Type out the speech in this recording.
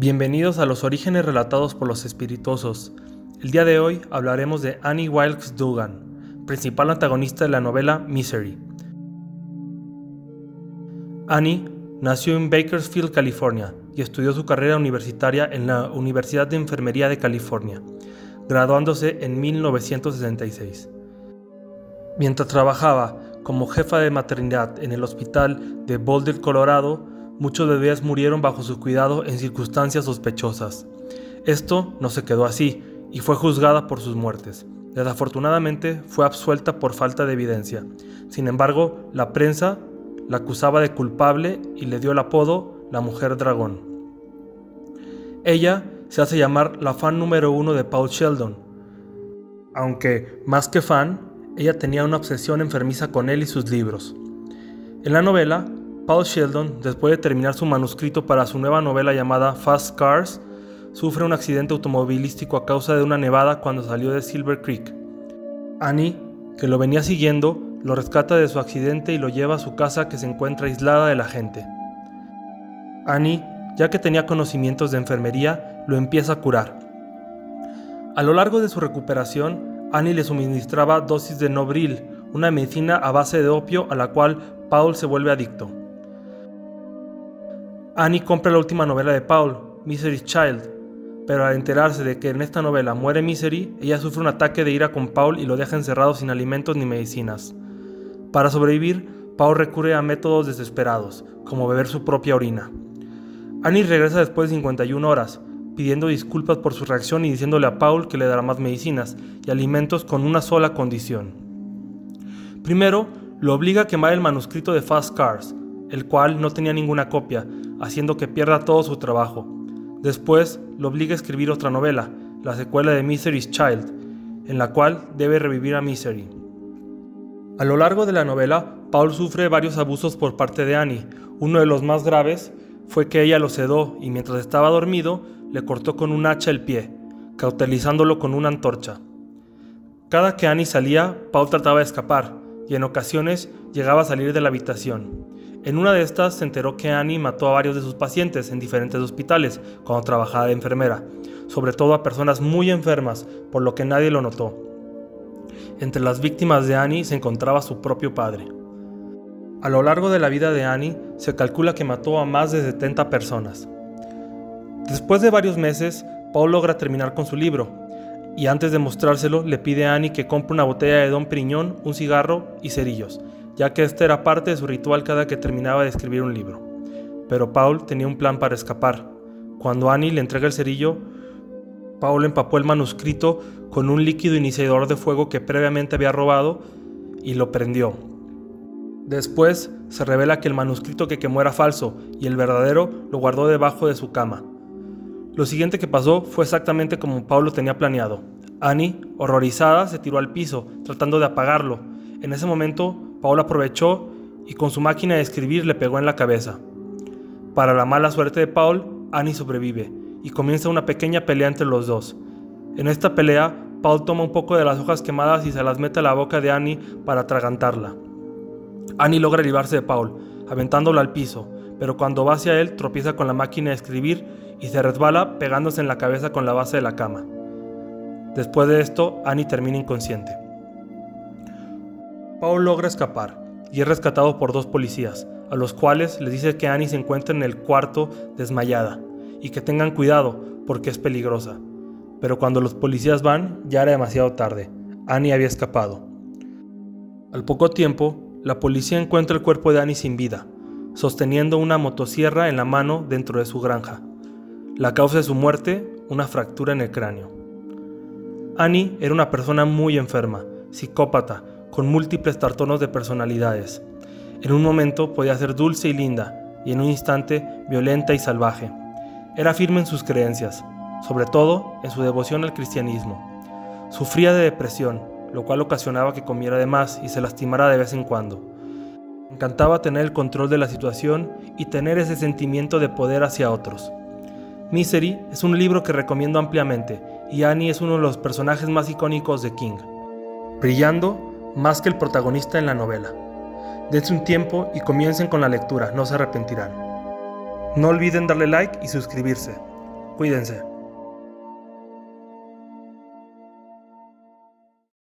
Bienvenidos a los orígenes relatados por los espirituosos. El día de hoy hablaremos de Annie Wilkes Dugan, principal antagonista de la novela Misery. Annie nació en Bakersfield, California, y estudió su carrera universitaria en la Universidad de Enfermería de California, graduándose en 1966. Mientras trabajaba como jefa de maternidad en el hospital de Boulder, Colorado, muchos bebés murieron bajo su cuidado en circunstancias sospechosas. Esto no se quedó así y fue juzgada por sus muertes. Desafortunadamente fue absuelta por falta de evidencia. Sin embargo, la prensa la acusaba de culpable y le dio el apodo la mujer dragón. Ella se hace llamar la fan número uno de Paul Sheldon, aunque más que fan, ella tenía una obsesión enfermiza con él y sus libros. En la novela, Paul Sheldon, después de terminar su manuscrito para su nueva novela llamada Fast Cars, sufre un accidente automovilístico a causa de una nevada cuando salió de Silver Creek. Annie, que lo venía siguiendo, lo rescata de su accidente y lo lleva a su casa que se encuentra aislada de la gente. Annie, ya que tenía conocimientos de enfermería, lo empieza a curar. A lo largo de su recuperación, Annie le suministraba dosis de Nobril, una medicina a base de opio a la cual Paul se vuelve adicto. Annie compra la última novela de Paul, Misery's Child, pero al enterarse de que en esta novela muere Misery, ella sufre un ataque de ira con Paul y lo deja encerrado sin alimentos ni medicinas. Para sobrevivir, Paul recurre a métodos desesperados, como beber su propia orina. Annie regresa después de 51 horas, pidiendo disculpas por su reacción y diciéndole a Paul que le dará más medicinas y alimentos con una sola condición. Primero, lo obliga a quemar el manuscrito de Fast Cars, el cual no tenía ninguna copia, haciendo que pierda todo su trabajo. Después lo obliga a escribir otra novela, la secuela de Misery's Child, en la cual debe revivir a Misery. A lo largo de la novela, Paul sufre varios abusos por parte de Annie. Uno de los más graves fue que ella lo sedó y mientras estaba dormido le cortó con un hacha el pie, cautelizándolo con una antorcha. Cada que Annie salía, Paul trataba de escapar y en ocasiones llegaba a salir de la habitación. En una de estas se enteró que Annie mató a varios de sus pacientes en diferentes hospitales cuando trabajaba de enfermera, sobre todo a personas muy enfermas, por lo que nadie lo notó. Entre las víctimas de Annie se encontraba su propio padre. A lo largo de la vida de Annie se calcula que mató a más de 70 personas. Después de varios meses, Paul logra terminar con su libro, y antes de mostrárselo le pide a Annie que compre una botella de Don Priñón, un cigarro y cerillos, ya que este era parte de su ritual cada que terminaba de escribir un libro. Pero Paul tenía un plan para escapar. Cuando Annie le entrega el cerillo, Paul empapó el manuscrito con un líquido iniciador de fuego que previamente había robado y lo prendió. Después se revela que el manuscrito que quemó era falso y el verdadero lo guardó debajo de su cama. Lo siguiente que pasó fue exactamente como Paul lo tenía planeado. Annie, horrorizada, se tiró al piso, tratando de apagarlo. En ese momento, Paul aprovechó y con su máquina de escribir le pegó en la cabeza. Para la mala suerte de Paul, Annie sobrevive y comienza una pequeña pelea entre los dos. En esta pelea, Paul toma un poco de las hojas quemadas y se las mete a la boca de Annie para atragantarla. Annie logra librarse de Paul, aventándolo al piso, pero cuando va hacia él tropieza con la máquina de escribir y se resbala pegándose en la cabeza con la base de la cama. Después de esto, Annie termina inconsciente. Paul logra escapar y es rescatado por dos policías, a los cuales les dice que Annie se encuentra en el cuarto desmayada y que tengan cuidado porque es peligrosa. Pero cuando los policías van, ya era demasiado tarde. Annie había escapado. Al poco tiempo, la policía encuentra el cuerpo de Annie sin vida, sosteniendo una motosierra en la mano dentro de su granja. La causa de su muerte, una fractura en el cráneo. Annie era una persona muy enferma, psicópata, con múltiples tartonos de personalidades. En un momento podía ser dulce y linda, y en un instante violenta y salvaje. Era firme en sus creencias, sobre todo en su devoción al cristianismo. Sufría de depresión, lo cual ocasionaba que comiera de más y se lastimara de vez en cuando. Encantaba tener el control de la situación y tener ese sentimiento de poder hacia otros. Misery es un libro que recomiendo ampliamente y Annie es uno de los personajes más icónicos de King, brillando más que el protagonista en la novela. Dense un tiempo y comiencen con la lectura, no se arrepentirán. No olviden darle like y suscribirse. Cuídense.